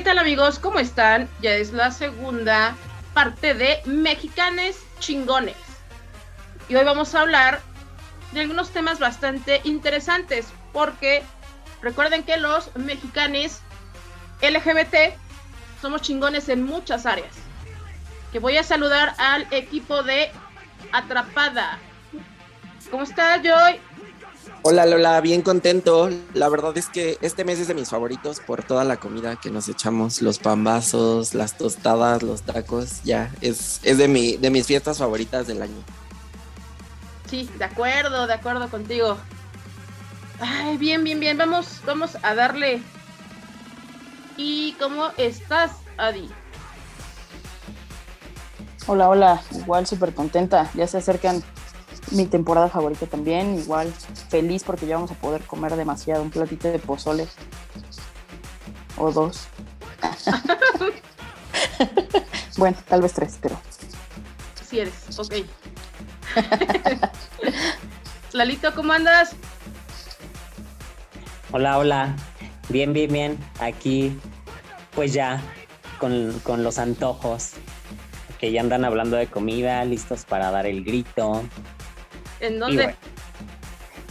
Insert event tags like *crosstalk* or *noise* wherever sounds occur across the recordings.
¿Qué tal amigos? ¿Cómo están? Ya es la segunda parte de Mexicanes Chingones. Y hoy vamos a hablar de algunos temas bastante interesantes porque recuerden que los mexicanes LGBT somos chingones en muchas áreas. Que voy a saludar al equipo de Atrapada. ¿Cómo estás, Joy? Hola Lola, bien contento. La verdad es que este mes es de mis favoritos por toda la comida que nos echamos, los pambazos, las tostadas, los tacos, ya, es, es de, mi, de mis fiestas favoritas del año. Sí, de acuerdo, de acuerdo contigo. Ay, bien, bien, bien, vamos, vamos a darle. ¿Y cómo estás, Adi? Hola, hola, igual súper contenta, ya se acercan mi temporada favorita también, igual feliz porque ya vamos a poder comer demasiado, un platito de pozole o dos. *laughs* bueno, tal vez tres, pero... Si eres, ok. *laughs* Lalito, ¿cómo andas? Hola, hola. Bien, bien, bien. Aquí, pues ya, con, con los antojos. Que ya andan hablando de comida, listos para dar el grito. ¿En dónde? Bueno,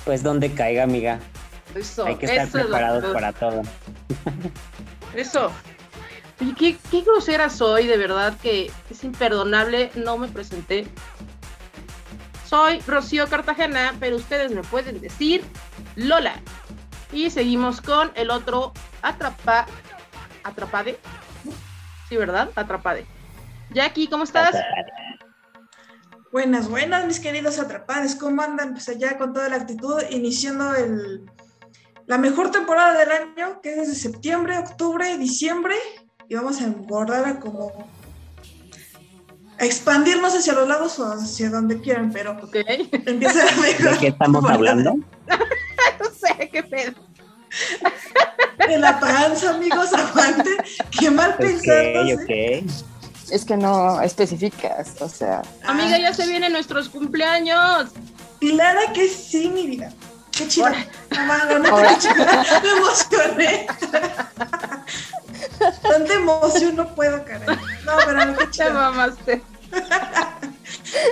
pues donde caiga, amiga. Eso, Hay que estar eso preparados para todo. Eso. Oye, qué, qué grosera soy, de verdad que es imperdonable, no me presenté. Soy Rocío Cartagena, pero ustedes me pueden decir Lola. Y seguimos con el otro Atrapa... Atrapade. Sí, ¿verdad? Atrapade. Jackie, ¿cómo estás? Buenas, buenas, mis queridos atrapados. ¿Cómo andan? Pues allá con toda la actitud, iniciando el, la mejor temporada del año, que es desde septiembre, octubre, diciembre, y vamos a engordar a como a expandirnos hacia los lados o hacia donde quieran, pero Ok. empieza la mejor. ¿De qué estamos hablando? *laughs* no sé qué pedo. De la panza, amigos, aguanten. Qué mal pensados. Ok, ¿eh? Es que no especificas, o sea, Amiga, ya se vienen nuestros cumpleaños. Claro que sí, mi vida. Qué chido. No, no. Me emocioné. Tanta emoción no puedo, caray. No, pero qué Te chido. mamaste.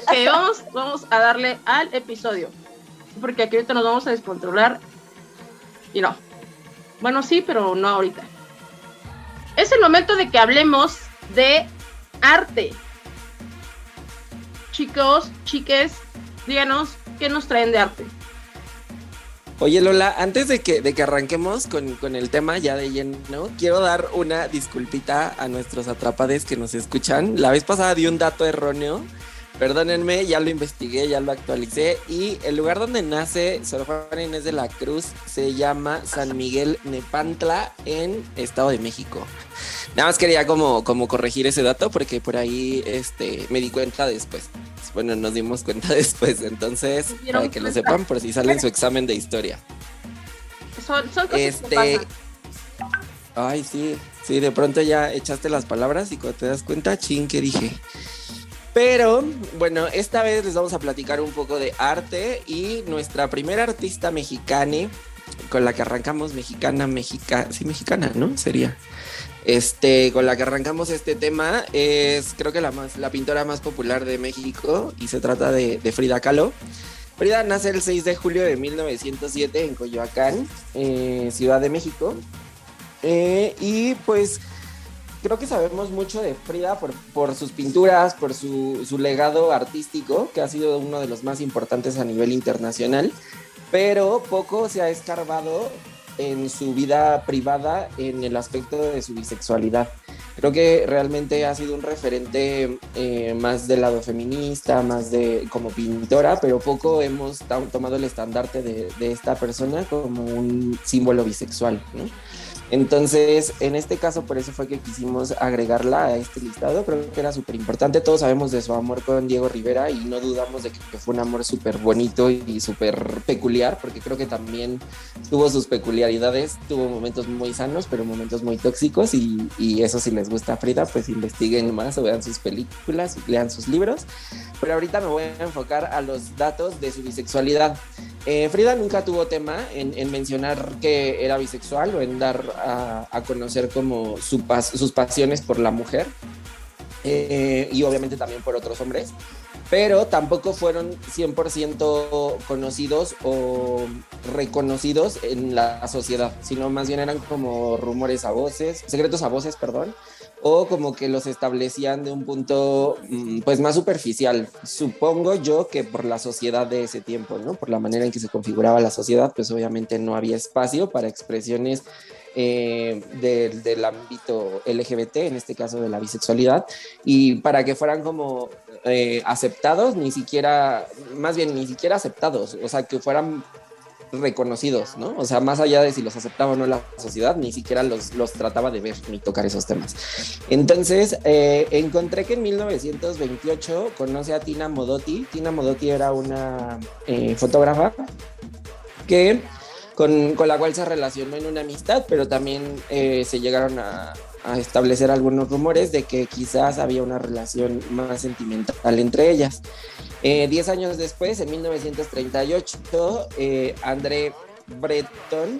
Ok, vamos, vamos a darle al episodio. Porque aquí ahorita nos vamos a descontrolar. Y no. Bueno, sí, pero no ahorita. Es el momento de que hablemos de arte. Chicos, chiques, díganos qué nos traen de arte. Oye Lola, antes de que, de que arranquemos con, con el tema ya de lleno, quiero dar una disculpita a nuestros atrapades que nos escuchan. La vez pasada di un dato erróneo. Perdónenme, ya lo investigué, ya lo actualicé. Y el lugar donde nace Sor Juana Inés de la Cruz se llama San Miguel Nepantla en Estado de México. Nada más quería como, como corregir ese dato porque por ahí este, me di cuenta después. Bueno, nos dimos cuenta *laughs* después. Entonces, ¿Se dieron para que lo sepan por si sale en su examen de historia. Son, son cosas que Este. pasan. Ay, sí, sí, de pronto ya echaste las palabras y cuando te das cuenta, ching, ¿qué dije? Pero bueno, esta vez les vamos a platicar un poco de arte y nuestra primera artista mexicana con la que arrancamos, mexicana, mexica, sí, mexicana, ¿no? Sería. Este, con la que arrancamos este tema es, creo que la más, la pintora más popular de México y se trata de, de Frida Kahlo. Frida nace el 6 de julio de 1907 en Coyoacán, eh, Ciudad de México. Eh, y pues creo que sabemos mucho de Frida por, sus pinturas, por su legado artístico, que ha sido uno de los más importantes a nivel internacional, pero poco se ha escarbado en su vida privada en el aspecto de su bisexualidad. Creo que realmente ha sido un referente eh, más del lado feminista, más de como pintora, pero poco hemos tomado el estandarte de, de esta persona como un símbolo bisexual. ¿no? Entonces, en este caso, por eso fue que quisimos agregarla a este listado. Creo que era súper importante. Todos sabemos de su amor con Diego Rivera y no dudamos de que, fue un amor súper bonito y súper peculiar, porque creo que también tuvo sus peculiaridades. Tuvo momentos muy sanos, pero momentos muy tóxicos y, y eso sí les gusta Frida, pues investiguen más o vean sus películas, lean sus libros. Pero ahorita me voy a enfocar a los datos de su bisexualidad. Eh, Frida nunca tuvo tema en, mencionar que era bisexual o en dar a, conocer como sus pasiones por la mujer eh, y obviamente también por otros hombres pero tampoco fueron 100% conocidos o reconocidos en la sociedad, sino más bien eran como rumores a voces, secretos a voces, perdón, o como que los establecían de un punto mm, pues más superficial. Supongo yo que por la sociedad de ese tiempo, ¿no? Por la manera en que se configuraba la sociedad, pues obviamente no había espacio para expresiones eh, del ámbito LGBT, en este caso de la bisexualidad, y para que fueran como eh, aceptados, ni siquiera, más bien ni siquiera aceptados, o sea, que fueran reconocidos, ¿no? O sea, más allá de si los aceptaba o no la sociedad, ni siquiera los, los trataba de ver ni tocar esos temas. Entonces, eh, encontré que en 1928 conoce a Tina Modotti. Tina Modotti era una eh, fotógrafa que con, con, la cual se relacionó en una amistad, pero también se llegaron a, a establecer algunos rumores de que quizás había una relación más sentimental entre ellas. Eh, diez años después, en 1938, eh, André Breton,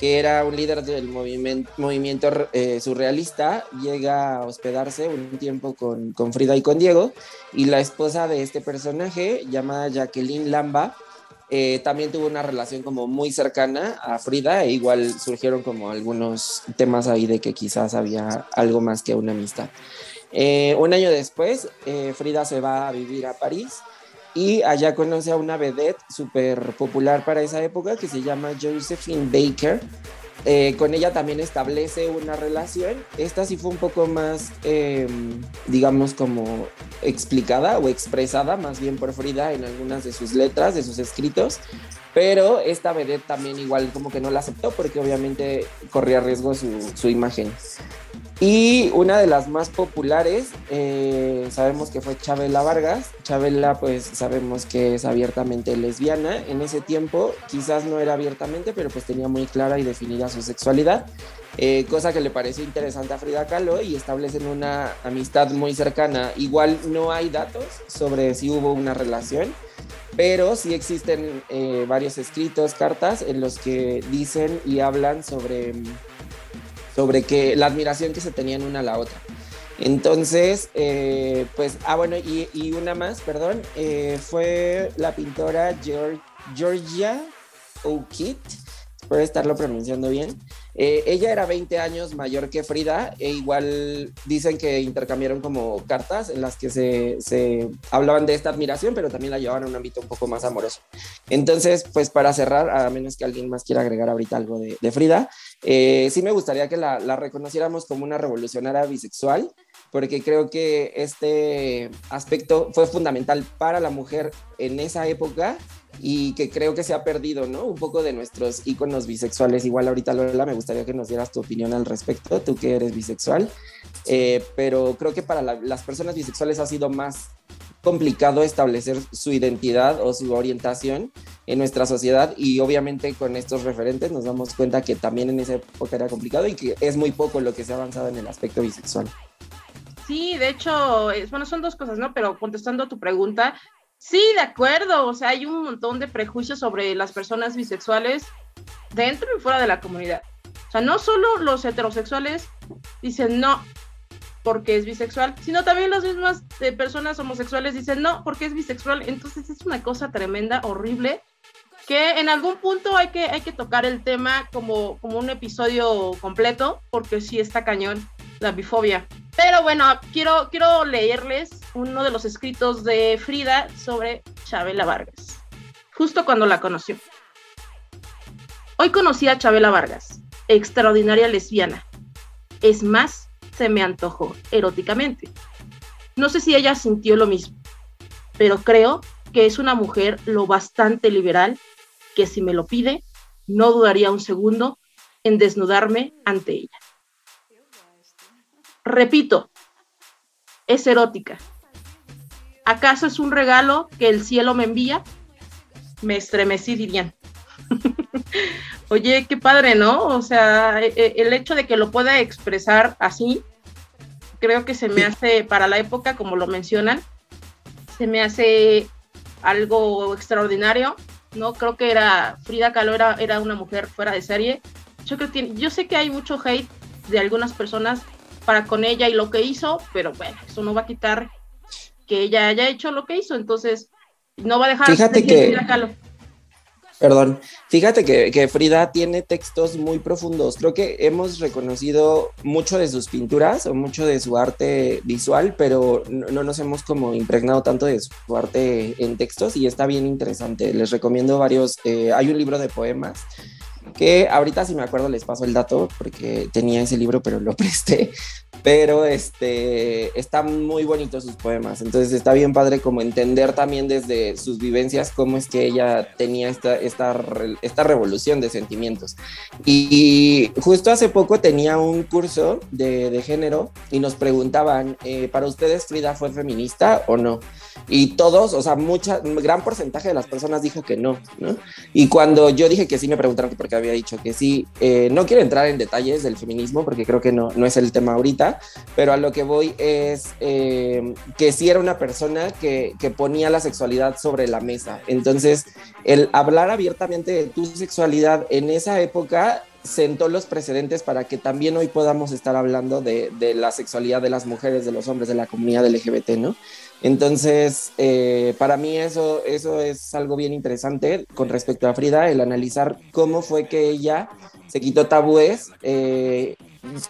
que era un líder del movimiento, eh, surrealista, llega a hospedarse un tiempo con, con Frida y con Diego, y la esposa de este personaje, llamada Jacqueline Lamba, eh, también tuvo una relación como muy cercana a Frida e igual surgieron como algunos temas ahí de que quizás había algo más que una amistad. Eh, un año después, eh, Frida se va a vivir a París y allá conoce a una vedette súper popular para esa época que se llama Josephine Baker, eh, con ella también establece una relación. Esta sí fue un poco más, em, digamos, como explicada o expresada más bien por Frida en algunas de sus letras, de sus escritos, pero esta vedette también igual como que no la aceptó porque obviamente corría riesgo su, su imagen. Y una de las más populares, eh, sabemos que fue Chabela Vargas. Chabela, pues sabemos que es abiertamente lesbiana. En ese tiempo, quizás no era abiertamente, pero pues tenía muy clara y definida su sexualidad. Eh, cosa que le pareció interesante a Frida Kahlo y establecen una amistad muy cercana. Igual no hay datos sobre si hubo una relación, pero sí existen eh, varios escritos, cartas en los que dicen y hablan sobre sobre que la admiración que se tenían una a la otra. Entonces, eh, pues, ah, bueno, y, una más, perdón, eh, fue la pintora Georgia O'Keeffe, espero estarlo pronunciando bien, eh, ella era 20 años mayor que Frida e igual dicen que intercambiaron como cartas en las que se, hablaban de esta admiración, pero también la llevaban a un ámbito un poco más amoroso. Entonces, pues para cerrar, a menos que alguien más quiera agregar ahorita algo de, Frida, eh, sí me gustaría que la, la reconociéramos como una revolucionaria bisexual porque creo que este aspecto fue fundamental para la mujer en esa época y que creo que se ha perdido, ¿no? Un poco de nuestros íconos bisexuales. Igual ahorita, Lola, me gustaría que nos dieras tu opinión al respecto, tú que eres bisexual, eh, pero creo que para las personas bisexuales ha sido más complicado establecer su identidad o su orientación en nuestra sociedad y obviamente con estos referentes nos damos cuenta que también en esa época era complicado y que es muy poco lo que se ha avanzado en el aspecto bisexual. Sí, de hecho, bueno, son dos cosas, ¿no? Pero contestando a tu pregunta, sí, de acuerdo, o sea, hay un montón de prejuicios sobre las personas bisexuales dentro y fuera de la comunidad. O sea, no solo los heterosexuales dicen no porque es bisexual, sino también las mismas eh, personas homosexuales dicen no porque es bisexual. Entonces es una cosa tremenda, horrible, que en algún punto hay que, hay que tocar el tema como, como un episodio completo, porque sí está cañón la bifobia. Pero bueno, quiero, quiero leerles uno de los escritos de Frida sobre Chabela Vargas, justo cuando la conoció. Hoy conocí a Chabela Vargas, extraordinaria lesbiana. Es más, se me antojó eróticamente. No sé si ella sintió lo mismo, pero creo que es una mujer lo bastante liberal que si me lo pide, no dudaría un segundo en desnudarme ante ella. Repito, es erótica. ¿Acaso es un regalo que el cielo me envía? Me estremecí, dirían. *laughs* Oye, qué padre, ¿no? O sea, e, e, el hecho de que lo pueda expresar así, creo que se me hace, para la época, como lo mencionan, se me hace algo extraordinario, ¿no? Creo que era, Frida Kahlo era, era una mujer fuera de serie. Yo creo que yo sé que hay mucho hate de algunas personas para con ella y lo que hizo, pero bueno, eso no va a quitar que ella haya hecho lo que hizo, entonces no va a dejar Fíjate de que- Frida Kahlo. Perdón, fíjate que, que Frida tiene textos muy profundos. Creo que hemos reconocido mucho de sus pinturas o mucho de su arte visual, pero no, no nos hemos como impregnado tanto de su arte en textos y está bien interesante. Les recomiendo varios. eh, hay un libro de poemas que ahorita si me acuerdo les paso el dato porque tenía ese libro pero lo *laughs* presté. Pero este están muy bonitos sus poemas. Entonces está bien padre como entender también desde sus vivencias cómo es que ella tenía esta esta, esta revolución de sentimientos. Y, justo hace poco tenía un curso de, de género y nos preguntaban eh, para ustedes Frida fue feminista o no y todos o sea mucha gran porcentaje de las personas dijo que no, ¿no? Y cuando yo dije que sí, me preguntaron por qué había dicho que sí. Eh, no quiero entrar en detalles del feminismo porque creo que no, no es el tema ahorita, pero a lo que voy es eh, que sí era una persona que, que ponía la sexualidad sobre la mesa. Entonces, el hablar abiertamente de tu sexualidad en esa época sentó los precedentes para que también hoy podamos estar hablando de, de la sexualidad de las mujeres, de los hombres, de la comunidad LGBT, ¿no? Entonces, eh, para mí eso, eso es algo bien interesante con respecto a Frida, el analizar cómo fue que ella se quitó tabúes, eh,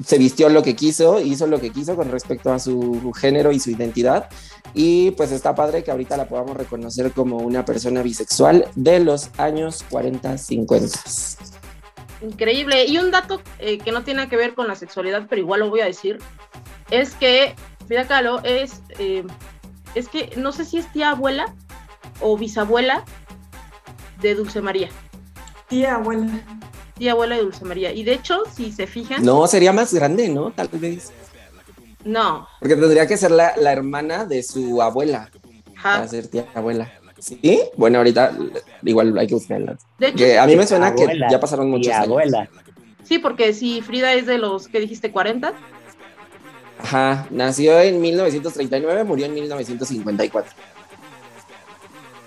se vistió lo que quiso, hizo lo que quiso con respecto a su género y su identidad. Y pues está padre que ahorita la podamos reconocer como una persona bisexual de los años 40, 50. Increíble. Y un dato eh, que no tiene que ver con la sexualidad, pero igual lo voy a decir, es que Frida Kahlo es, eh, es que no sé si es tía abuela o bisabuela de Dulce María. Tía, abuela. Tía abuela de Dulce María. Y de hecho, si se fijan, No, sería más grande, ¿no? Tal vez. no. Porque tendría que ser la, la hermana de su abuela. Ajá. para ser tía abuela. ¿Sí? Bueno, ahorita igual hay que buscarla. De hecho, Que a mí me suena Abuela, que ya pasaron muchos y años. abuela. sí, porque si Frida es de los que dijiste 40, Ajá, nació en 1939, murió en 1954.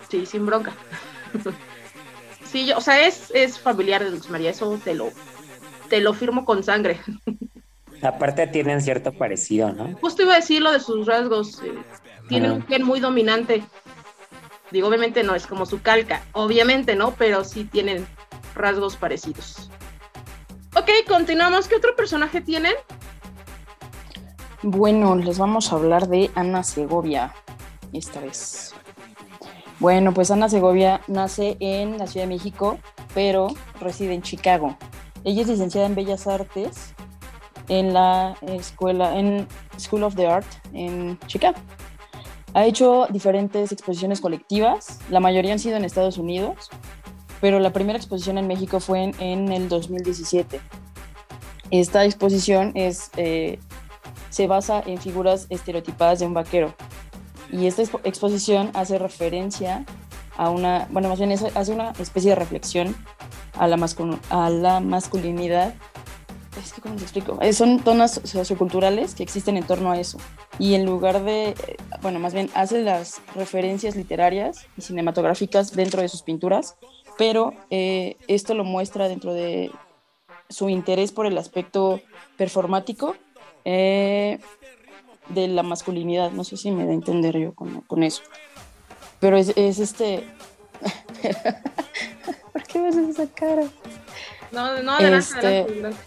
sí, sin bronca. *laughs* sí, yo, o sea, es, es familiar de Dulce María, eso te lo, te lo firmo con sangre. *laughs* Aparte tienen cierto parecido, ¿no? Justo iba a decir lo de sus rasgos. eh, tiene Ajá. un gen muy dominante. Digo, obviamente no es como su calca, obviamente no, pero sí tienen rasgos parecidos. Ok, continuamos. ¿Qué otro personaje tienen? Bueno, les vamos a hablar de Ana Segovia esta vez. Bueno, pues Ana Segovia nace en la Ciudad de México, pero reside en Chicago. Ella es licenciada en Bellas Artes en la escuela, en School of the Art en Chicago. Ha hecho diferentes exposiciones colectivas, la mayoría han sido en Estados Unidos, pero la primera exposición en México fue en, el 2017. Esta exposición es eh, se basa en figuras estereotipadas de un vaquero. Y esta expo- exposición hace referencia a una, bueno, más bien hace una especie de reflexión a la, a la masculinidad. Es que, ¿cómo les explico? Eh, son tonas socioculturales que existen en torno a eso. Y en lugar de, eh, bueno, más bien hace las referencias literarias y cinematográficas dentro de sus pinturas, pero eh, esto lo muestra dentro de su interés por el aspecto performático eh, de la masculinidad. No sé si me da a entender yo con, con eso. Pero es, es este. *laughs* ¿Por qué me haces esa cara? No, no, adelante, Este- adelante.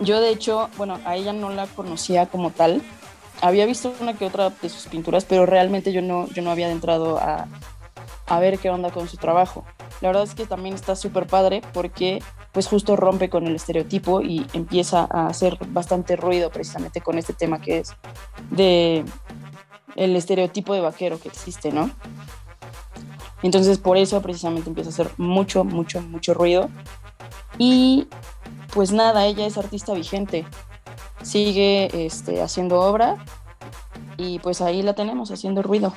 Yo, de hecho, bueno, a ella no la conocía como tal. Había visto una que otra de sus pinturas, pero realmente yo no, yo no había entrado a, a ver qué onda con su trabajo. La verdad es que también está súper padre porque pues justo rompe con el estereotipo y empieza a hacer bastante ruido precisamente con este tema que es de el estereotipo de vaquero que existe, ¿no? Entonces por eso precisamente empieza a hacer mucho, mucho, mucho ruido. Y pues nada, ella es artista vigente, sigue este, haciendo obra y pues ahí la tenemos haciendo ruido.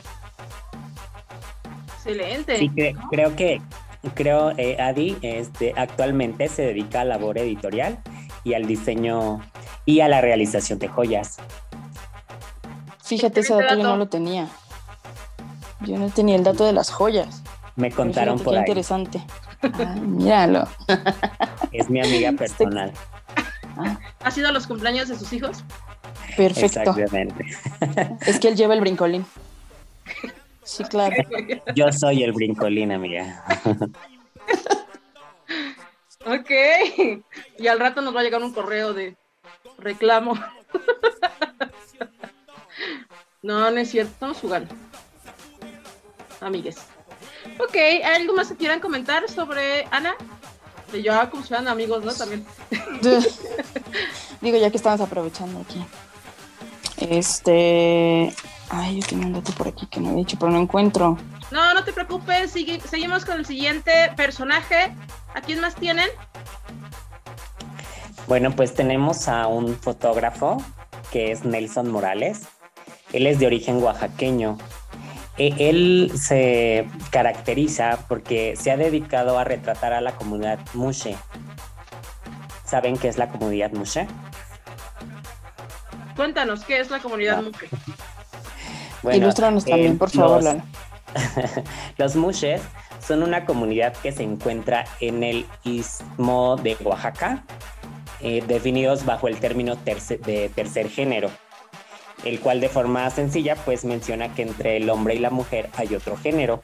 Excelente. Sí, cre- creo que, creo, eh, Adi, este, actualmente se dedica a labor editorial y al diseño y a la realización de joyas. Fíjate, ese dato yo no lo tenía. Yo no tenía el dato de las joyas. Me contaron fíjate por qué ahí. interesante. Ah, míralo. *laughs* Es mi amiga personal. ¿Ha sido los cumpleaños de sus hijos? Perfecto. Exactamente. Es que él lleva el brincolín. *laughs* Sí, claro. Yo soy el brincolín, amiga. Ok. Y al rato nos va a llegar un correo de reclamo. No, no es cierto. Estamos jugando. Amigues. Ok, ¿hay algo más que quieran comentar sobre Ana? De ya como si fueran amigos, ¿no? También. *laughs* Digo, ya que estamos aprovechando aquí. Este. Ay, yo tenía un dato por aquí que no he dicho, pero no encuentro. No, no te preocupes. sigue- seguimos con el siguiente personaje. ¿A quién más tienen? Bueno, pues tenemos a un fotógrafo que es Nelson Morales. Él es de origen oaxaqueño. E- Él se caracteriza porque se ha dedicado a retratar a la comunidad Mushe. ¿Saben qué es la comunidad Mushe? Cuéntanos, ¿qué es la comunidad Ah. Mujer? Bueno, Ilústranos eh, también, por favor, los- Lalo. *laughs* Los Mushes son una comunidad que se encuentra en el istmo de Oaxaca, eh, definidos bajo el término terce- de tercer género, el cual de forma sencilla pues menciona que entre el hombre y la mujer hay otro género.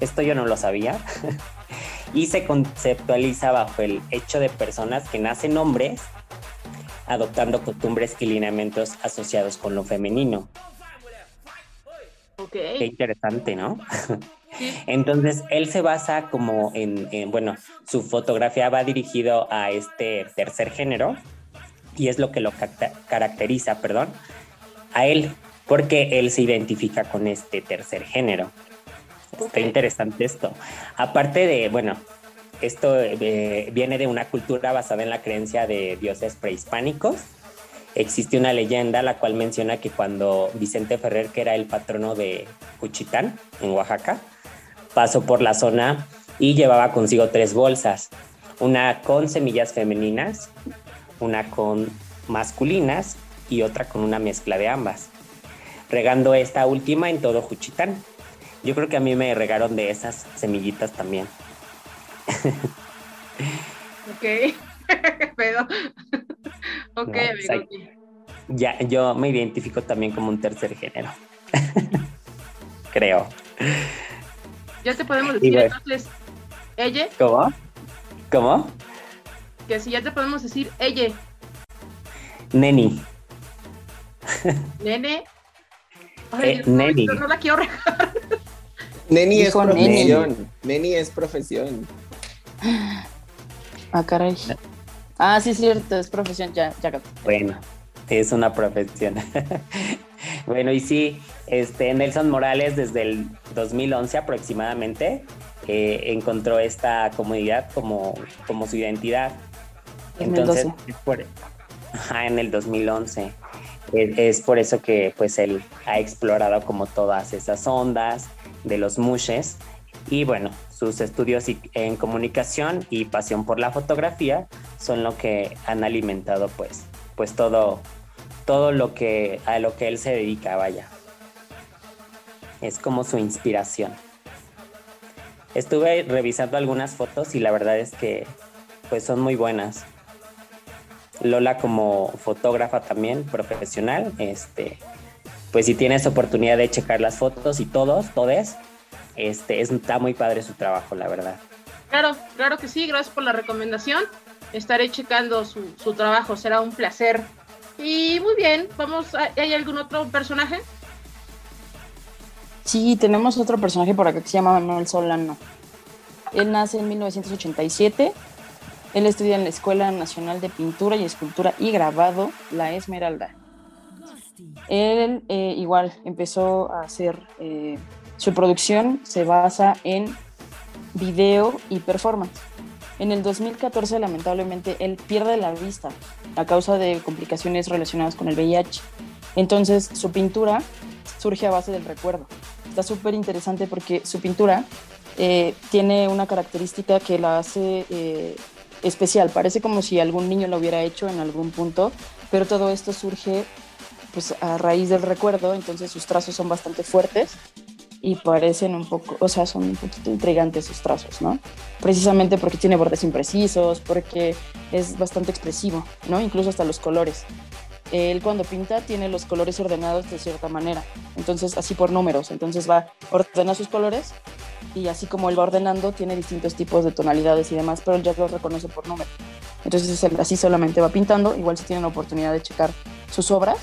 Esto yo no lo sabía. *laughs* y se conceptualiza bajo el hecho de personas que nacen hombres adoptando costumbres y lineamientos asociados con lo femenino. Qué interesante, ¿no? Sí. *laughs* Entonces, él se basa como en, en, bueno, su fotografía va dirigido a este tercer género y es lo que lo caracteriza, perdón, a él, porque él se identifica con este tercer género. Está interesante esto. Aparte de, bueno, esto eh, viene de una cultura basada en la creencia de dioses prehispánicos. Existe una leyenda la cual menciona que cuando Vicente Ferrer, que era el patrono de Cuchitán, en Oaxaca, pasó por la zona y llevaba consigo tres bolsas, una con semillas femeninas, una con masculinas y otra con una mezcla de ambas, regando esta última en todo Juchitán. Yo creo que a mí me regaron de esas semillitas también. *laughs* Ok. *laughs* Pero. *laughs* ok, No, amigo. Ya, yo me identifico también como un tercer género. *laughs* Creo. Ya te podemos decir bueno. entonces, ella, ¿Cómo? ¿Cómo? que si ya te podemos decir ella, Neni. nene. Eh, no, neni. No, no la quiero regar. Neni es Dijo Neni. profesión. Neni es profesión. Ah, caray. Ah, sí, es cierto, es profesión. Ya, ya. capté. Bueno, es una profesión. *laughs* bueno, y sí, este Nelson Morales desde el 2011 aproximadamente eh, encontró esta comunidad como, como su identidad. Entonces, 2012. es por- ajá, en el 2011. Es, es por eso que pues él ha explorado como todas esas ondas de los mushes y bueno, sus estudios en comunicación y pasión por la fotografía son lo que han alimentado pues pues todo todo lo que a lo que él se dedica, vaya. Es como su inspiración. Estuve revisando algunas fotos y la verdad es que pues son muy buenas. Lola como fotógrafa también profesional, este, pues si tienes oportunidad de checar las fotos y todos, todes, este, es- está muy padre su trabajo, la verdad. Claro, claro que sí, gracias por la recomendación. Estaré checando su, su trabajo, será un placer. Y muy bien, vamos, a- ¿hay algún otro personaje? Sí, tenemos otro personaje por acá que se llama Manuel Solano. Él nace en 1987. Él estudia en la Escuela Nacional de Pintura y Escultura y Grabado, La Esmeralda. Él eh, igual empezó a hacer, eh, su producción se basa en video y performance. En el 2014, lamentablemente, él pierde la vista a causa de complicaciones relacionadas con el VIH. Entonces, su pintura surge a base del recuerdo. Está súper interesante porque su pintura eh, tiene una característica que la hace eh, especial. Parece como si algún niño lo hubiera hecho en algún punto, pero todo esto surge pues a raíz del recuerdo, entonces sus trazos son bastante fuertes y parecen un poco, o sea, son un poquito intrigantes sus trazos, ¿no? Precisamente porque tiene bordes imprecisos, porque es bastante expresivo, ¿no? Incluso hasta los colores. Él cuando pinta tiene los colores ordenados de cierta manera, entonces así por números, entonces va ordena sus colores y así como él va ordenando tiene distintos tipos de tonalidades y demás, pero él ya los reconoce por número. Entonces así solamente va pintando, igual si tienen la oportunidad de checar sus obras,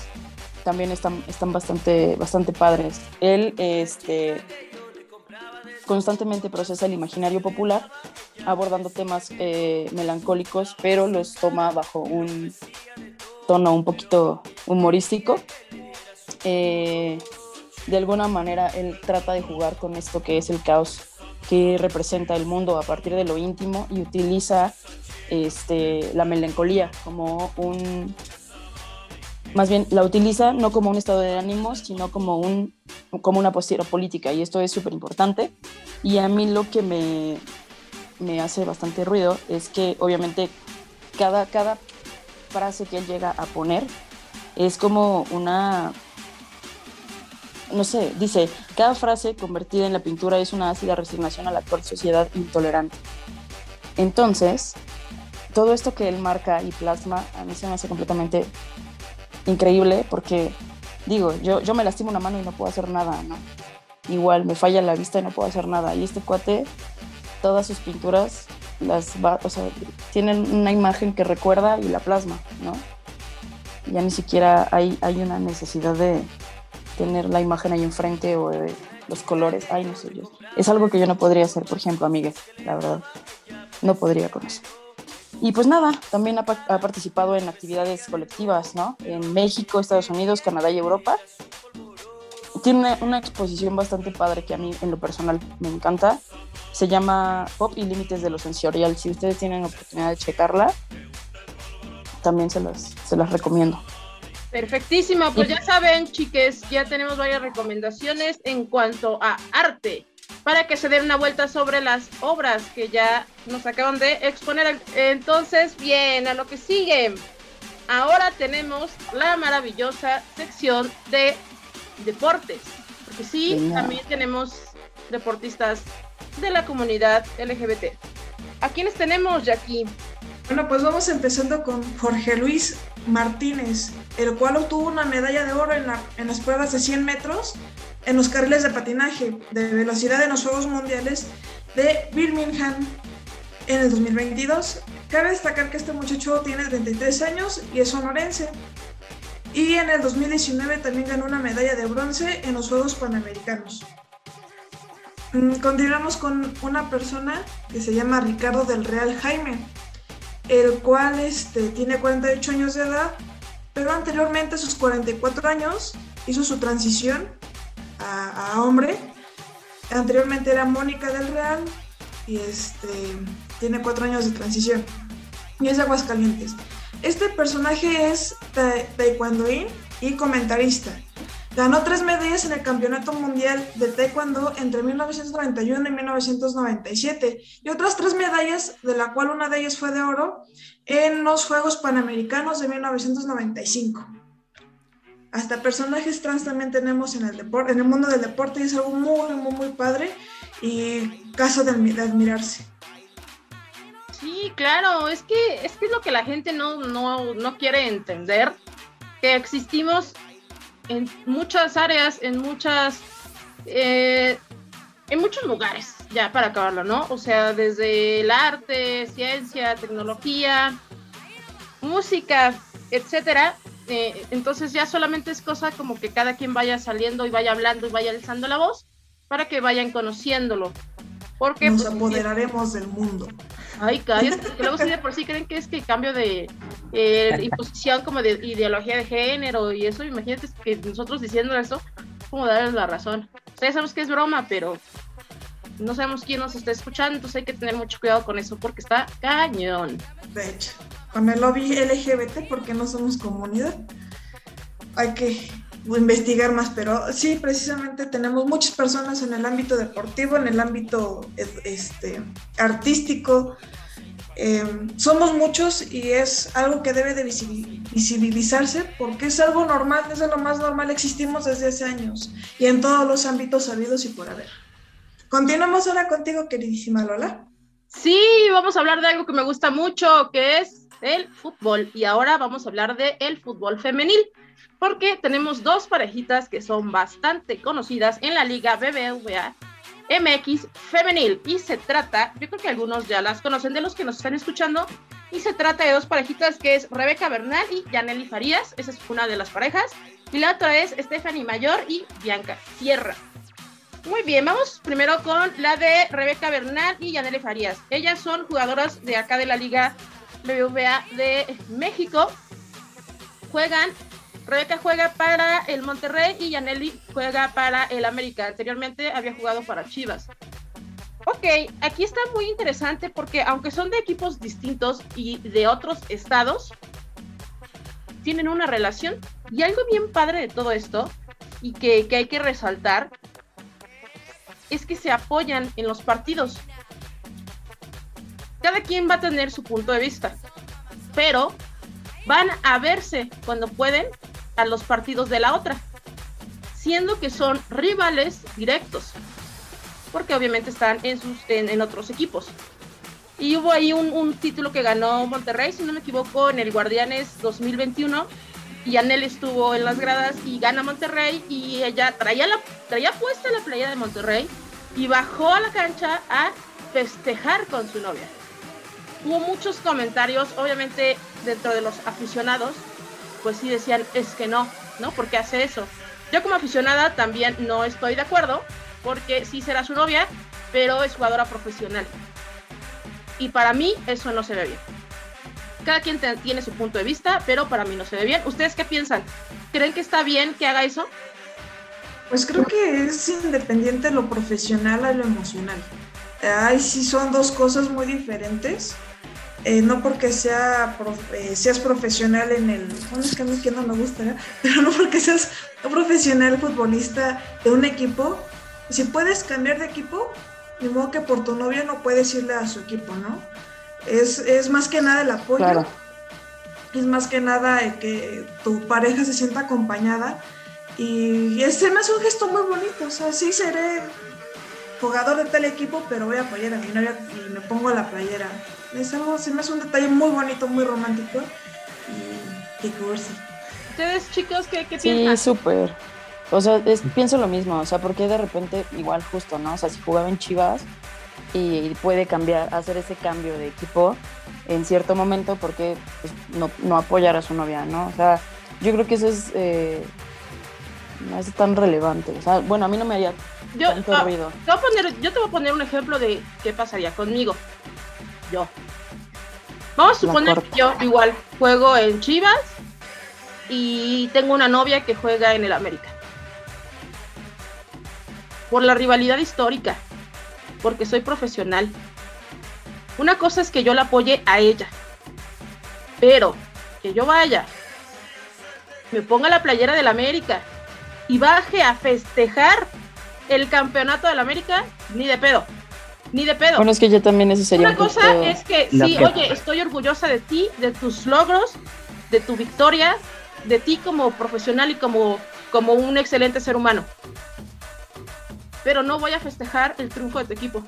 también están, están bastante, bastante padres. Él este, constantemente procesa el imaginario popular, abordando temas eh, melancólicos, pero los toma bajo un tono un poquito humorístico. Eh, de alguna manera él trata de jugar con esto que es el caos que representa el mundo a partir de lo íntimo y utiliza este, la melancolía como un, más bien la utiliza no como un estado de ánimo, sino como, un, como una postura política, y esto es súper importante. Y a mí lo que me, me, hace bastante ruido es que obviamente cada, cada frase que él llega a poner es como una, no sé, dice, cada frase convertida en la pintura es una ácida resignación a la actual sociedad intolerante. Entonces, todo esto que él marca y plasma a mí se me hace completamente increíble porque, digo, yo, yo me lastimo una mano y no puedo hacer nada, ¿no? Igual me falla la vista y no puedo hacer nada. Y este cuate, todas sus pinturas, las va, o sea, tienen una imagen que recuerda y la plasma, ¿no? Ya ni siquiera hay, hay una necesidad de tener la imagen ahí enfrente o de los colores. Ay, no sé yo. Es algo que yo no podría hacer, por ejemplo, amigas, la verdad. No podría con eso. Y pues nada, también ha, participado en actividades colectivas, ¿no? En México, Estados Unidos, Canadá y Europa. Tiene una, exposición bastante padre que a mí en lo personal me encanta. Se llama Pop y Límites de lo Sensorial. Si ustedes tienen la oportunidad de checarla, también se las, se las recomiendo. Perfectísimo, pues ya saben, chiques, ya tenemos varias recomendaciones en cuanto a arte para que se den una vuelta sobre las obras que ya nos acaban de exponer. Entonces, bien, a lo que sigue. Ahora tenemos la maravillosa sección de deportes. Porque sí, también tenemos deportistas de la comunidad LGBT. ¿A quiénes tenemos, Jackie? Bueno, pues vamos empezando con Jorge Luis Martínez, el cual obtuvo una medalla de oro en, en las pruebas de 100 metros en los carriles de patinaje de velocidad en los Juegos Mundiales de Birmingham en el 2022. Cabe destacar que este muchacho tiene 33 años y es sonorense. Y en el 2019 también ganó una medalla de bronce en los Juegos Panamericanos. Mm, continuamos con una persona que se llama Ricardo del Real Jaime, el cual este, tiene 48 años de edad, pero anteriormente a sus 44 años hizo su transición a, hombre. Anteriormente era Mónica del Real y este, tiene cuatro años de transición y es de Aguascalientes. Este personaje es taekwondoín y comentarista. Ganó tres medallas en el Campeonato Mundial de Taekwondo entre 1991 y 1997 y otras tres medallas, de la cual una de ellas fue de oro, en los Juegos Panamericanos de 1995 hasta personajes trans también tenemos en el deporte, en el mundo del deporte y es algo muy, muy, muy padre y caso de, admirarse. Sí, claro, es que es que es lo que la gente no, no, quiere entender, que existimos en muchas áreas, en muchas, eh, en muchos lugares, ya para acabarlo, ¿no? O sea, desde el arte, ciencia, tecnología, música, etcétera, eh, entonces ya solamente es cosa como que cada quien vaya saliendo y vaya hablando y vaya alzando la voz para que vayan conociéndolo. Porque nos pues, apoderaremos del mundo. Ay, cállate, porque luego de por sí creen que es que cambio de eh, imposición como de ideología de género y eso, imagínate que nosotros diciendo eso, como darles la razón. O sea, ya sabemos que es broma, pero no sabemos quién nos está escuchando, entonces hay que tener mucho cuidado con eso porque está cañón. De hecho con el lobby LGBT porque no somos comunidad. Hay que investigar más, pero sí, precisamente tenemos muchas personas en el ámbito deportivo, en el ámbito este, artístico eh, somos muchos y es algo que debe de visibilizarse porque es algo normal, es lo más normal, existimos desde hace años y en todos los ámbitos sabidos y por haber. Continuamos ahora contigo, queridísima Lola. Sí, vamos a hablar de algo que me gusta mucho, que es el fútbol. Y ahora vamos a hablar de el fútbol femenil, porque tenemos dos parejitas que son bastante conocidas en la liga BBVA MX femenil. Y se trata, yo creo que algunos ya las conocen de los que nos están escuchando, y se trata de dos parejitas que es Rebeca Bernal y Yaneli Farías, esa es una de las parejas, y la otra es Stephanie Mayor y Bianca Sierra. Muy bien, vamos primero con la de Rebeca Bernal y Yaneli Farías. Ellas son jugadoras de acá de la Liga BBVA de México. Juegan Rebeca juega para el Monterrey y Yaneli juega para el América. Anteriormente había jugado para Chivas. Ok, aquí está muy interesante porque aunque son de equipos distintos y de otros estados, tienen una relación. Y algo bien padre de todo esto y que, que hay que resaltar es que se apoyan en los partidos. Cada quien va a tener su punto de vista, pero van a verse cuando pueden a los partidos de la otra, siendo que son rivales directos, porque obviamente están en, sus, en, otros equipos. Y hubo ahí un, título que ganó Monterrey, si no me equivoco, en el Guardianes 2021. Y Anel estuvo en las gradas y gana Monterrey y ella traía, la, traía puesta la playa de Monterrey y bajó a la cancha a festejar con su novia. Hubo muchos comentarios, obviamente dentro de los aficionados, pues sí decían, es que no, ¿no? ¿Por qué hace eso? Yo como aficionada también no estoy de acuerdo, porque sí será su novia, pero es jugadora profesional. Y para mí eso no se ve bien. Cada quien tiene su punto de vista, pero para mí no se ve bien. ¿Ustedes qué piensan? ¿Creen que está bien que haga eso? Pues creo que es independiente lo profesional a lo emocional. Ay, sí son dos cosas muy diferentes. Eh, no porque sea eh, seas profesional en el, bueno, es que a mí que no me gusta, *laughs* pero no porque seas un profesional futbolista de un equipo, si puedes cambiar de equipo, ni modo que por tu novia no puedes irle a su equipo, ¿no? Es, es más que nada el apoyo, es más que nada que tu pareja se sienta acompañada. Y ese me hace un gesto muy bonito, o sea, sí seré jugador de tal equipo, pero voy a apoyar a mi novia y me pongo la playera es algo, se me hace un detalle muy bonito, muy romántico y qué cursi. ¿Ustedes chicos qué, qué piensan? Sí, súper. O sea, pienso lo mismo, o sea, porque de repente igual justo, ¿no? O sea, si jugaba en Chivas y, puede cambiar, hacer ese cambio de equipo en cierto momento porque pues, no, no, apoyar a su novia, ¿no? O sea, yo creo que eso es... Eh, no es tan relevante. O sea, bueno, a mí no me haría yo, tanto ah, ruido. Te voy a poner, yo te voy a poner un ejemplo de qué pasaría conmigo yo. Vamos a suponer que yo igual juego en Chivas y tengo una novia que juega en el América. Por la rivalidad histórica, porque soy profesional. Una cosa es que yo la apoye a ella, pero que yo vaya, me ponga la playera del América y baje a festejar el campeonato del América, ni de pedo ni de pedo. Bueno, es que yo también eso sería Una cosa es que sí, oye, estoy orgullosa de ti, de tus logros, de tu victoria, de ti como profesional y como, como un excelente ser humano. Pero no voy a festejar el triunfo de tu equipo.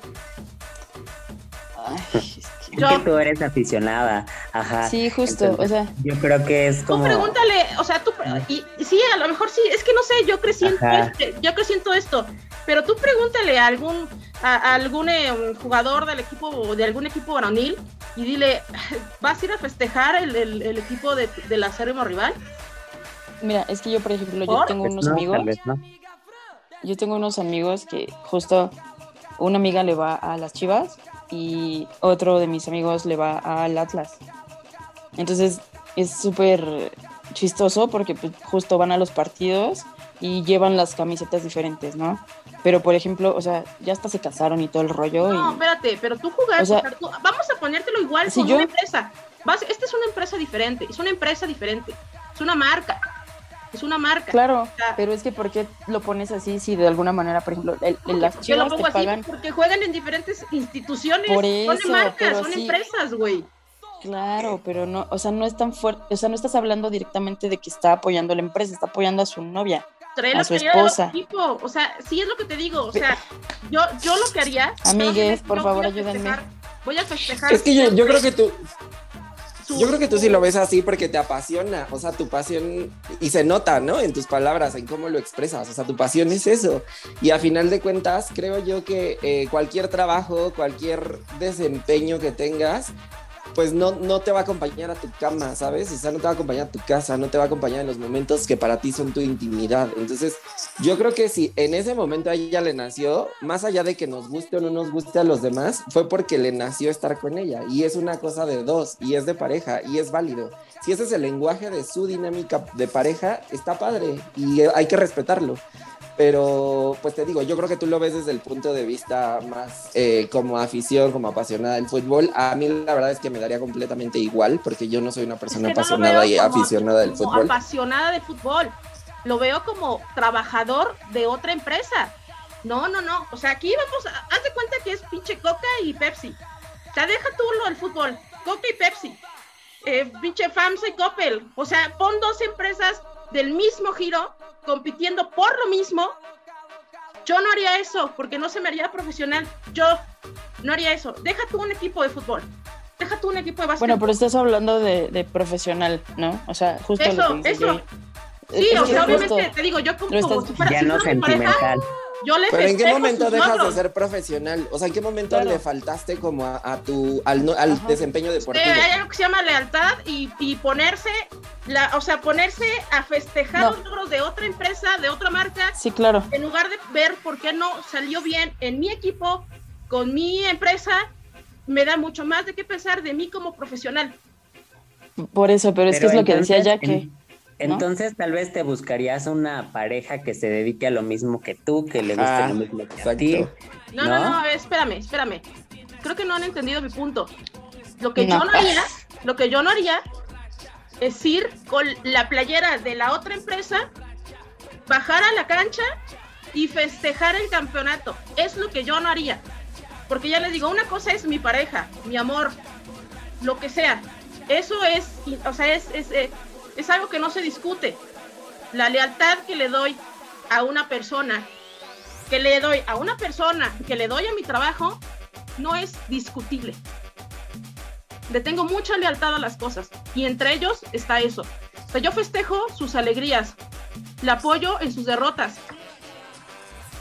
Ay, que tú eres aficionada, ajá. Sí, justo, o sea. Yo creo que es como. Tú pregúntale, o sea, tú, y, sí, a lo mejor sí, es que no sé, yo crecí en este, yo crecí en todo esto, pero tú pregúntale a algún, a, algún eh, jugador del equipo, de algún equipo varonil, y dile, ¿vas a ir a festejar el, el, equipo de, del acérrimo rival? Mira, es que yo, por ejemplo, yo tengo pues unos amigos. Yo tengo unos amigos que justo una amiga le va a las chivas y otro de mis amigos le va al Atlas. Entonces es súper chistoso porque pues, justo van a los partidos y llevan las camisetas diferentes, ¿no? Pero por ejemplo, o sea, ya hasta se casaron y todo el rollo. No, espérate, pero tú jugaste, vamos a ponértelo igual como una empresa. esta es una empresa diferente, es una empresa diferente, es una marca. Es una marca. Claro, sea, pero es que ¿por qué lo pones así si de alguna manera, por ejemplo, el, el- las Yo lo chivas te pongo así pagan? porque juegan en diferentes instituciones. Por son eso, marcas, pero son sí. empresas, güey. Claro, pero no, o sea, no es tan fuerte, o sea, no estás hablando directamente de que está apoyando a la empresa, está apoyando a su novia. Trae A su esposa. equipo. O sea, sí es lo que te digo. O sea, yo, yo lo que haría. Amigues, por favor, ayúdenme. Voy a festejar. Es que yo, yo creo que tú, yo creo que tú sí lo ves así porque te apasiona, o sea, tu pasión, y se nota, ¿no? En tus palabras, en cómo lo expresas, o sea, tu pasión es eso. Y a final de cuentas, creo yo que eh, cualquier trabajo, cualquier desempeño que tengas, pues no, no te va a acompañar a tu cama, ¿sabes? O sea, no te va a acompañar a tu casa, no te va a acompañar en los momentos que para ti son tu intimidad. Entonces, yo creo que si en ese momento a ella le nació, más allá de que nos guste o no nos guste a los demás, fue porque le nació estar con ella. Y es una cosa de dos, y es de pareja, y es válido. Si ese es el lenguaje de su dinámica de pareja, está padre y hay que respetarlo. Pero, pues te digo, yo creo que tú lo ves desde el punto de vista más eh, como afición, como apasionada del fútbol. A mí la verdad es que me daría completamente igual, porque yo no soy una Es persona que apasionada y como- aficionada del como fútbol. apasionada de fútbol. Lo veo como trabajador de otra empresa. No, no, no. O sea, aquí vamos a. Haz de cuenta que es pinche Coca y Pepsi. O sea, deja tú lo del fútbol. Coca y Pepsi. Eh, pinche FAMSA y Coppel. O sea, pon dos empresas del mismo giro compitiendo por lo mismo. Yo no haría eso porque no se me haría profesional. Yo no haría eso. Deja tú un equipo de fútbol. Deja tú un equipo de básquet. Bueno, pero estás hablando de, de profesional, ¿no? O sea, justo Eso, lo que dice eso. Sí, o sea, obviamente, te digo, yo como, lo estás- si fuera, Ya si no fuera mi pareja, sentimental. Yo le Pero ¿en qué momento dejas de ser profesional? O sea, ¿en qué momento Claro. le faltaste como a, a tu al, no- al desempeño Eh, deportivo? hay algo que se llama lealtad y, y ponerse, la, o sea, ponerse a festejar No. los logros de otra empresa, de otra marca, Sí, claro. en lugar de ver por qué no salió bien en mi equipo, con mi empresa, me da mucho más de qué pensar de mí como profesional. Por eso, pero, es que Pero es lo que decía ya que. En- Entonces, tal vez te buscarías una pareja que se dedique a lo mismo que tú, que le guste Ah, lo mismo que a exacto. ti. No, no, ¿No? no, a ver, espérame, espérame. Creo que no han entendido mi punto. Lo que No. yo no haría, lo que yo no haría es ir con la playera de la otra empresa, bajar a la cancha y festejar el campeonato. Es lo que yo no haría. Porque ya les digo, una cosa es mi pareja, mi amor, lo que sea. Eso es, o sea, es, es, eh, es algo que no se discute. La lealtad que le doy a una persona que le doy a una persona, que le doy a mi trabajo, no es discutible. Le tengo mucha lealtad a las cosas y entre ellos está eso. O sea, yo festejo sus alegrías, le apoyo en sus derrotas,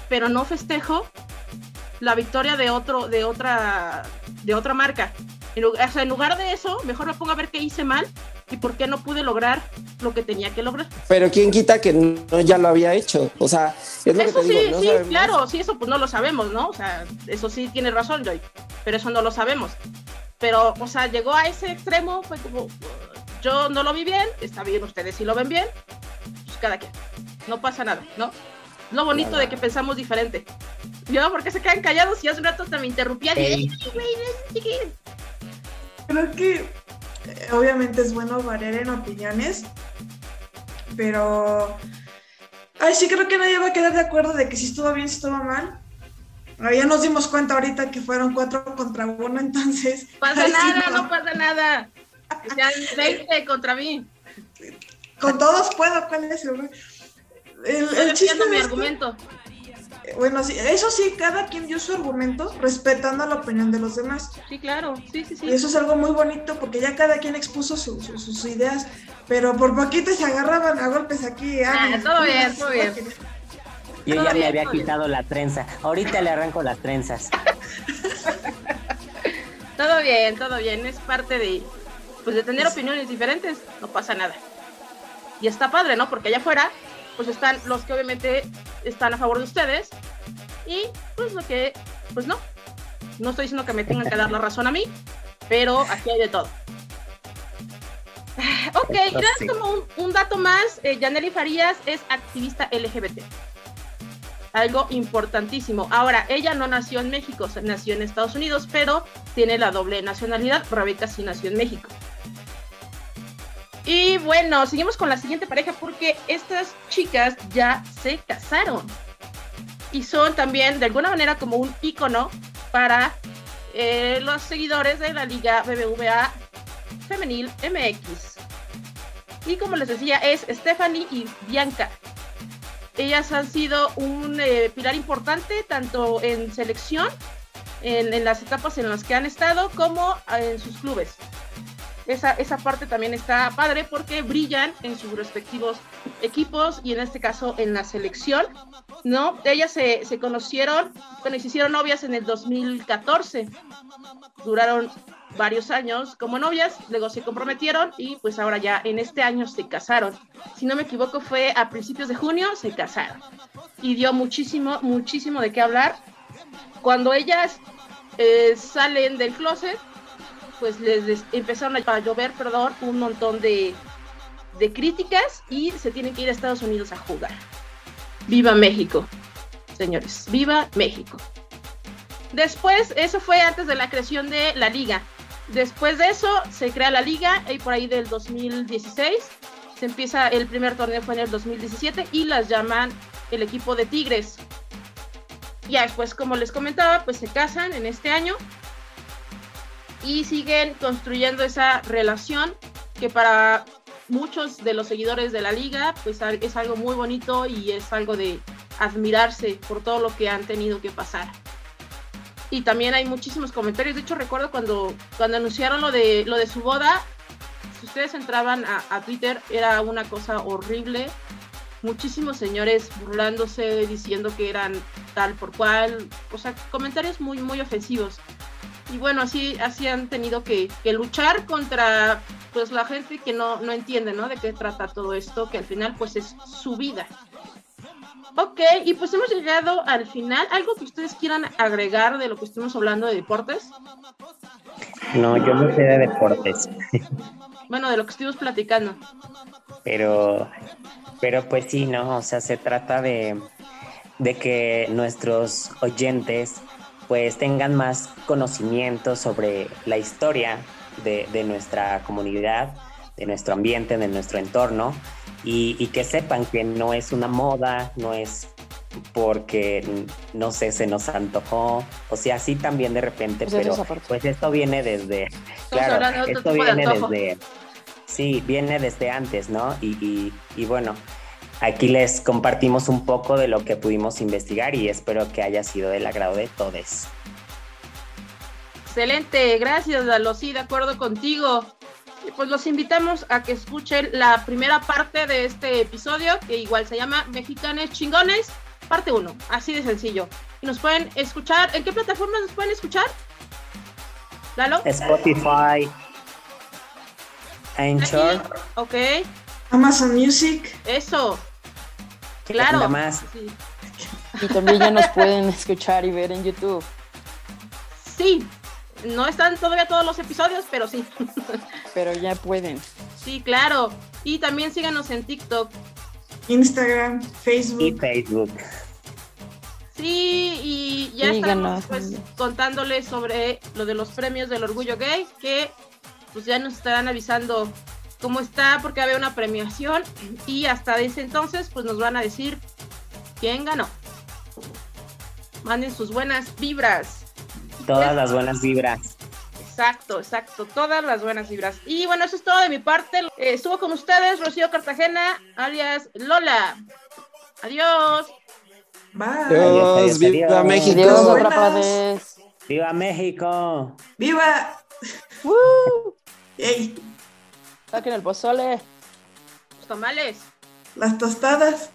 pero no festejo la victoria de otro, de otra, de otra marca. En, o sea, en lugar de eso, mejor me pongo a ver qué hice mal y por qué no pude lograr lo que tenía que lograr. Pero quién quita que no ya lo había hecho. O sea, es lo Eso que te sí, digo, no sí, sabemos. claro, sí, eso pues no lo sabemos, ¿no? O sea, eso sí tiene razón, Joy, pero eso no lo sabemos. Pero, o sea, llegó a ese extremo, fue como, yo no lo vi bien, está bien, ustedes sí lo ven bien, pues cada quien, no pasa nada, ¿no? Lo bonito Claro. de que pensamos diferente. Yo, ¿por qué se quedan callados? Y hace un rato hasta me interrumpía. y, Creo que eh, obviamente es bueno variar en opiniones, pero... Ay, sí, creo que nadie va a quedar de acuerdo de que si estuvo bien, si estuvo mal. Ah, Ya nos dimos cuenta ahorita que fueron cuatro contra uno, entonces... *laughs* Pasa ay, sí, nada, no pasa nada. Sean 20 contra mí. Con todos puedo, ¿cuál es el... El, el chiste mi argumento. Bueno, sí, eso sí, cada quien dio su argumento respetando la opinión de los demás. Sí, claro, sí, sí, sí. Y eso es algo muy bonito porque ya cada quien expuso su- su- sus ideas, pero por poquito se agarraban a golpes aquí. Ah, todo bien, todo bien. Yo Todo ya me había bien. quitado la trenza. Ahorita le arranco las trenzas. *laughs* Todo bien, todo bien. Es parte de, pues, de tener opiniones diferentes. No pasa nada. Y está padre, ¿no? Porque allá afuera, pues están los que obviamente están a favor de ustedes. Y pues lo que, pues no. No estoy diciendo que me tengan que dar la razón a mí, pero aquí hay de todo. *sighs* Ok, Esto sí. como un, un dato más, eh, Yaneli Farías es activista LGBT. Algo importantísimo. Ahora, ella no nació en México, se- nació en Estados Unidos, pero tiene la doble nacionalidad. Rebeca sí nació en México. Y bueno, seguimos con la siguiente pareja porque estas chicas ya se casaron. Y son también de alguna manera como un icono para eh, los seguidores de la Liga BBVA Femenil MX. Y como les decía, es Stephanie y Bianca. Ellas han sido un eh, pilar importante tanto en selección, en, en, las etapas en las que han estado, como en sus clubes. Esa, esa parte también está padre porque brillan en sus respectivos equipos y en este caso en la selección, ¿no? Ellas se, se conocieron, bueno, se hicieron novias en el 2014. Duraron varios años como novias, luego se comprometieron y pues ahora ya en este año se casaron. Si no me equivoco fue a principios de junio se casaron y dio muchísimo, muchísimo de qué hablar. Cuando ellas eh, salen del closet, pues les, empezaron a llover, perdón, un montón de, de críticas y se tienen que ir a Estados Unidos a jugar. Viva México, señores, viva México. Después, eso fue antes de la creación de la liga. Después de eso se crea la liga y por ahí del 2016 se empieza el primer torneo fue en el 2017 y las llaman el equipo de Tigres. Ya después, como les comentaba, pues se casan en este año y siguen construyendo esa relación que para muchos de los seguidores de la liga pues es algo muy bonito y es algo de admirarse por todo lo que han tenido que pasar y también hay muchísimos comentarios. De hecho, recuerdo cuando, cuando anunciaron lo de, lo de su boda, si ustedes entraban a, a Twitter, era una cosa horrible. Muchísimos señores burlándose, diciendo que eran tal por cual, o sea, comentarios muy, muy ofensivos. Y bueno, así, así han tenido que, que luchar contra pues la gente que no, no entiende, ¿no? De qué trata todo esto, que al final pues es su vida. Ok, y pues hemos llegado al final. ¿Algo que ustedes quieran agregar de lo que estuvimos hablando de deportes? No, yo no sé de deportes. *laughs* Bueno, de lo que estuvimos platicando. Pero, pero pues sí, ¿no? O sea, se trata de, de que nuestros oyentes pues tengan más conocimiento sobre la historia de, de nuestra comunidad, de nuestro ambiente, de nuestro entorno y, y, que sepan que no es una moda, no es porque, no sé, se nos antojó, o sea, sí también de repente, pues pero pues esto viene desde, claro, esto viene desde, sí, viene desde antes, ¿no? Y, y, y bueno, aquí les compartimos un poco de lo que pudimos investigar y espero que haya sido del agrado de todos. Excelente, gracias Lalo, sí, de acuerdo contigo pues los invitamos a que escuchen la primera parte de este episodio, que igual se llama Mexicanes Chingones, parte 1, así de sencillo. Y nos pueden escuchar, ¿en qué plataformas nos pueden escuchar? Lalo. Spotify, Anchor. Ok. Amazon Music. Eso. Claro. Más. *laughs* Sí. Y también ya nos pueden escuchar y ver en YouTube. Sí, no están todavía todos los episodios, pero sí. *laughs* Pero ya pueden. Sí, claro. Y también síganos en TikTok. Instagram, Facebook. Y Facebook. Sí, y ya Síganos, estamos pues, contándoles sobre lo de los premios del orgullo gay, que pues ya nos estarán avisando cómo está, porque había una premiación y hasta ese entonces pues nos van a decir quién ganó. Manden sus buenas vibras. Todas las buenas vibras. Exacto, exacto, todas las buenas vibras. Y bueno, eso es todo de mi parte. Eh, estuvo con ustedes Rocío Cartagena, alias Lola. Adiós. Bye. Adiós, viva adiós. México. Adiós. ¡Viva México! ¡Viva! ¡Woo! ¡Ey! Saquen el pozole. Los tamales. Las tostadas.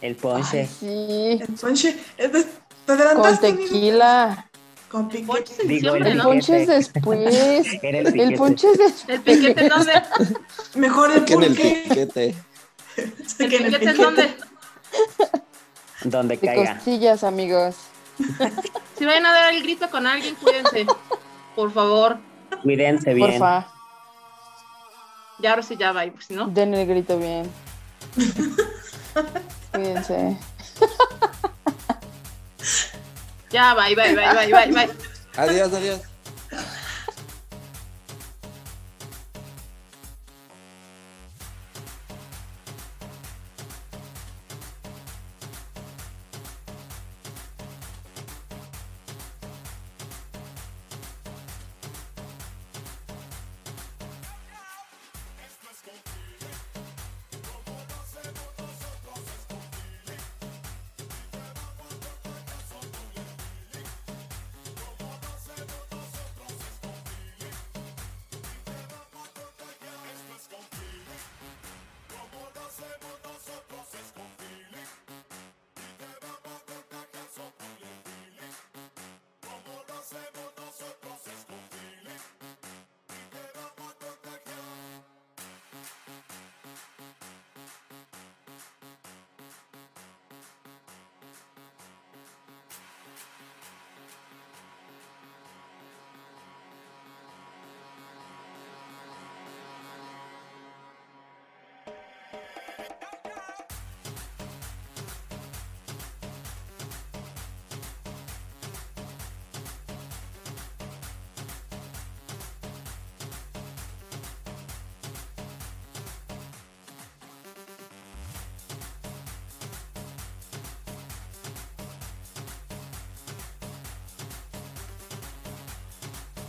El Ay, ponche. sí. El ponche. ¿Te Con adelantaste? amigo? tequila. Con El piquete. es Digo, El ¿no? ponche es después. *laughs* Era el El piquete. ponche es después. ¿El piquete en dónde? *laughs* Mejor el Que en el pulque. piquete. *laughs* ¿El piquete piquete. dónde? Donde De caiga. costillas, amigos. Si vayan a dar el grito con alguien, cuídense. Por favor. Cuídense bien. Porfa, Ya ahora sí ya va, pues si no. den el grito bien. *laughs* Cuídense. Ya, bye, bye, bye, bye, bye, bye. Adiós, adiós.